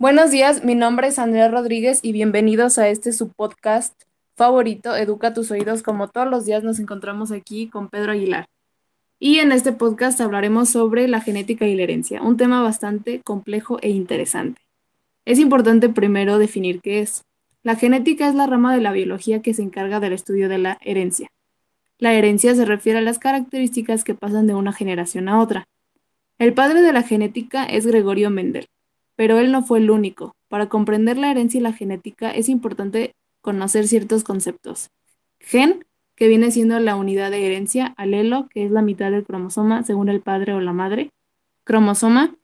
Buenos días, mi nombre es Andrea Rodríguez y bienvenidos a este su podcast favorito, Educa tus oídos. Como todos los días nos encontramos aquí con Pedro Aguilar. Y en este podcast hablaremos sobre la genética y la herencia, un tema bastante complejo e interesante. Es importante primero definir qué es. La genética es la rama de la biología que se encarga del estudio de la herencia. La herencia se refiere a las características que pasan de una generación a otra. El padre de la genética es Gregorio Mendel pero él no fue el único. Para comprender la herencia y la genética es importante conocer ciertos conceptos. Gen, que viene siendo la unidad de herencia, alelo, que es la mitad del cromosoma según el padre o la madre, cromosoma,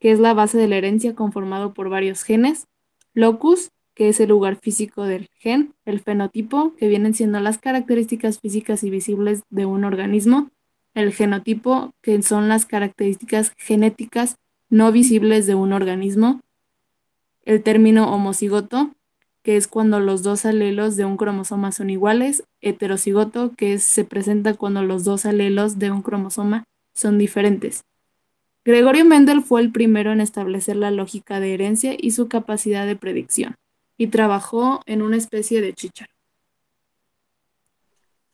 que es la base de la herencia conformado por varios genes, locus, que es el lugar físico del gen, el fenotipo, que vienen siendo las características físicas y visibles de un organismo, el genotipo, que son las características genéticas no visibles de un organismo, el término homocigoto, que es cuando los dos alelos de un cromosoma son iguales, heterocigoto, que se presenta cuando los dos alelos de un cromosoma son diferentes. Gregorio Mendel fue el primero en establecer la lógica de herencia y su capacidad de predicción, y trabajó en una especie de chícharo.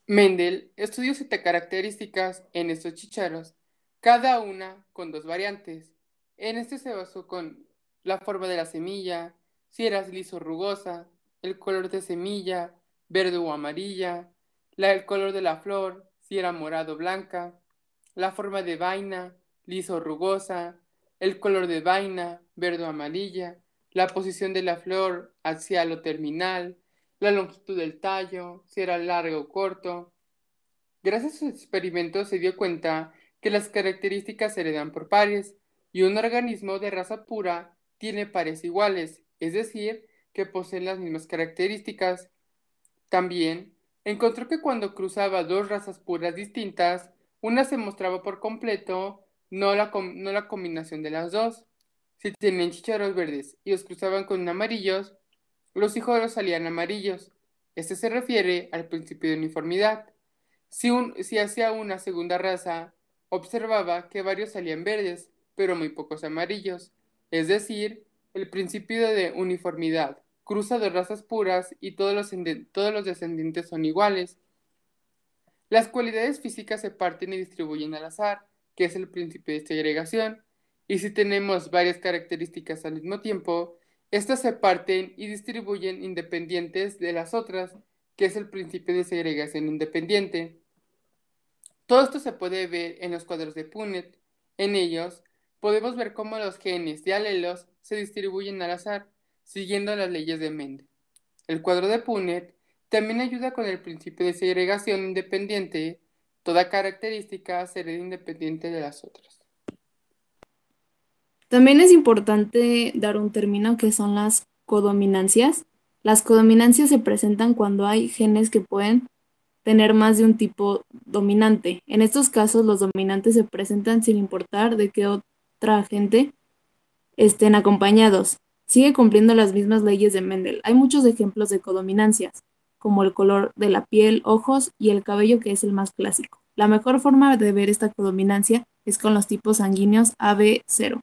Mendel estudió siete características en estos chícharos, cada una con dos variantes, en este se basó con la forma de la semilla, si era liso o rugosa, el color de semilla, verde o amarilla, el color de la flor, si era morado o blanca, la forma de vaina, liso o rugosa, el color de vaina, verde o amarilla, la posición de la flor hacia lo terminal, la longitud del tallo, si era largo o corto. Gracias a sus experimentos se dio cuenta que las características se heredan por pares, y un organismo de raza pura tiene pares iguales, es decir, que poseen las mismas características. También encontró que cuando cruzaba dos razas puras distintas, una se mostraba por completo, no la, no la combinación de las dos. Si tenían chicharros verdes y los cruzaban con amarillos, los hijos salían amarillos. Este se refiere al principio de uniformidad. Si, un, si hacia una segunda raza observaba que varios salían verdes, pero muy pocos amarillos, es decir, el principio de uniformidad, cruza de razas puras y todos los, todos los descendientes son iguales. Las cualidades físicas se parten y distribuyen al azar, que es el principio de segregación, y si tenemos varias características al mismo tiempo, estas se parten y distribuyen independientes de las otras, que es el principio de segregación independiente. Todo esto se puede ver en los cuadros de Punnett. En ellos, podemos ver cómo los genes de alelos se distribuyen al azar, siguiendo las leyes de Mendel. El cuadro de Punnett también ayuda con el principio de segregación independiente. Toda característica será independiente de las otras. También es importante dar un término que son las codominancias. Las codominancias se presentan cuando hay genes que pueden tener más de un tipo dominante. En estos casos, los dominantes se presentan sin importar de qué gente estén acompañados. Sigue cumpliendo las mismas leyes de Mendel. Hay muchos ejemplos de codominancias, como el color de la piel, ojos y el cabello, que es el más clásico. La mejor forma de ver esta codominancia es con los tipos sanguíneos AB0.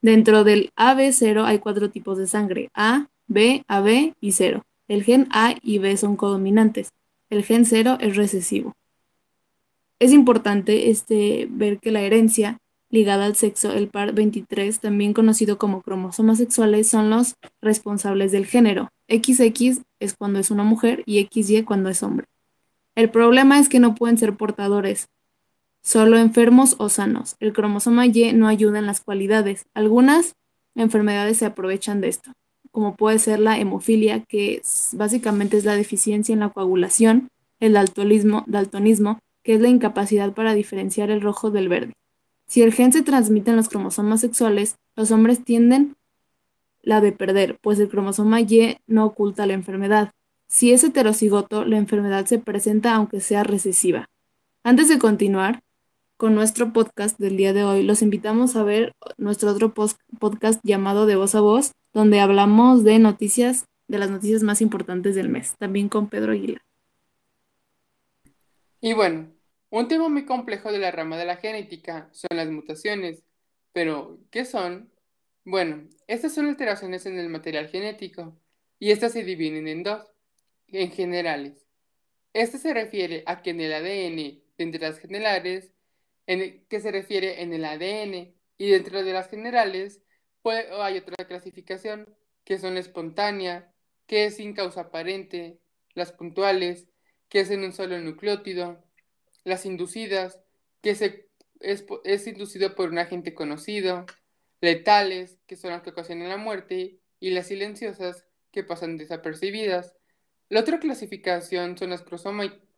Dentro del AB0 hay cuatro tipos de sangre, A, B, AB y 0. El gen A y B son codominantes. El gen 0 es recesivo. Es importante este, ver que la herencia ligada al sexo, el par 23, también conocido como cromosomas sexuales, son los responsables del género. XX es cuando es una mujer y XY cuando es hombre. El problema es que no pueden ser portadores, solo enfermos o sanos. El cromosoma Y no ayuda en las cualidades. Algunas enfermedades se aprovechan de esto, como puede ser la hemofilia, que básicamente es la deficiencia en la coagulación, el daltonismo, daltonismo, que es la incapacidad para diferenciar el rojo del verde. Si el gen se transmite en los cromosomas sexuales, los hombres tienden la de perder, pues el cromosoma Y no oculta la enfermedad. Si es heterocigoto, la enfermedad se presenta aunque sea recesiva. Antes de continuar con nuestro podcast del día de hoy, los invitamos a ver nuestro otro podcast llamado De Voz a Voz, donde hablamos de noticias, de las noticias más importantes del mes, también con Pedro Aguilar. Y bueno, un tema muy complejo de la rama de la genética son las mutaciones. Pero, ¿qué son? Bueno, estas son alteraciones en el material genético y estas se dividen en dos, en generales. Este se refiere a que en el ADN, entre las generales, en que se refiere en el ADN y dentro de las generales, pues, hay otra clasificación, que son la espontánea, que es sin causa aparente, las puntuales, que es en un solo nucleótido, las inducidas, que se, es, es inducido por un agente conocido, letales, que son las que ocasionan la muerte, y las silenciosas, que pasan desapercibidas. La otra clasificación son las,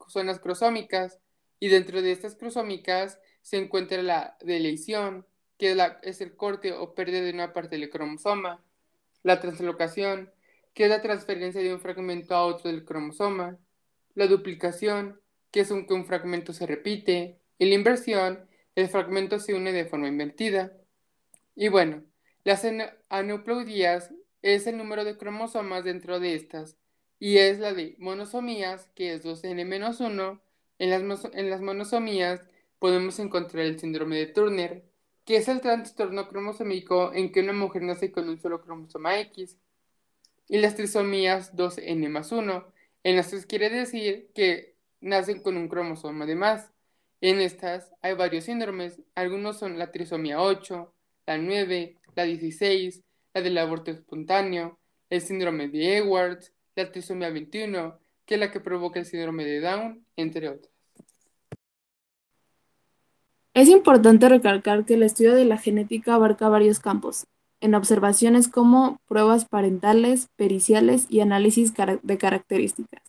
son las crosómicas, y dentro de estas crosómicas se encuentra la deleción, que es, el corte o pérdida de una parte del cromosoma, la translocación, que es la transferencia de un fragmento a otro del cromosoma, la duplicación, que es un, que un fragmento se repite, y la inversión, el fragmento se une de forma invertida. Y bueno, las aneuploidías es el número de cromosomas dentro de estas, y es la de monosomías, que es 2n-1. En las, en las monosomías podemos encontrar el síndrome de Turner, que es el trastorno cromosómico en que una mujer nace con un solo cromosoma X, y las trisomías 2n más 1, en las que quiere decir que nacen con un cromosoma de más. En estas hay varios síndromes, algunos son la trisomía 8, la 9, la 16, la del aborto espontáneo, el síndrome de Edwards, la trisomía 21, que es la que provoca el síndrome de Down, entre otras. Es importante recalcar que el estudio de la genética abarca varios campos, en observaciones como pruebas parentales, periciales y análisis de características.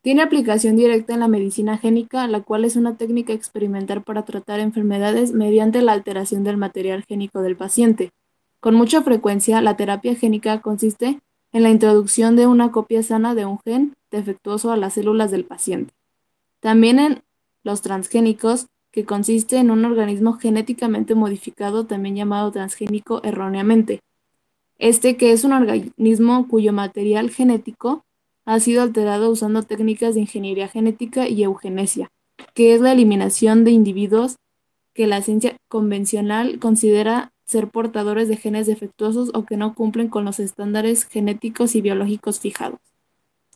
Tiene aplicación directa en la medicina génica, la cual es una técnica experimental para tratar enfermedades mediante la alteración del material génico del paciente. Con mucha frecuencia, la terapia génica consiste en la introducción de una copia sana de un gen defectuoso a las células del paciente. También en los transgénicos, que consiste en un organismo genéticamente modificado, también llamado transgénico erróneamente. Este que es un organismo cuyo material genético ha sido alterado usando técnicas de ingeniería genética y eugenesia, que es la eliminación de individuos que la ciencia convencional considera ser portadores de genes defectuosos o que no cumplen con los estándares genéticos y biológicos fijados.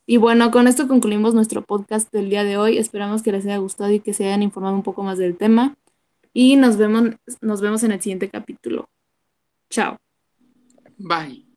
Y bueno, con esto concluimos nuestro podcast del día de hoy. Esperamos que les haya gustado y que se hayan informado un poco más del tema. Y nos vemos, nos vemos en el siguiente capítulo. Chao. Bye.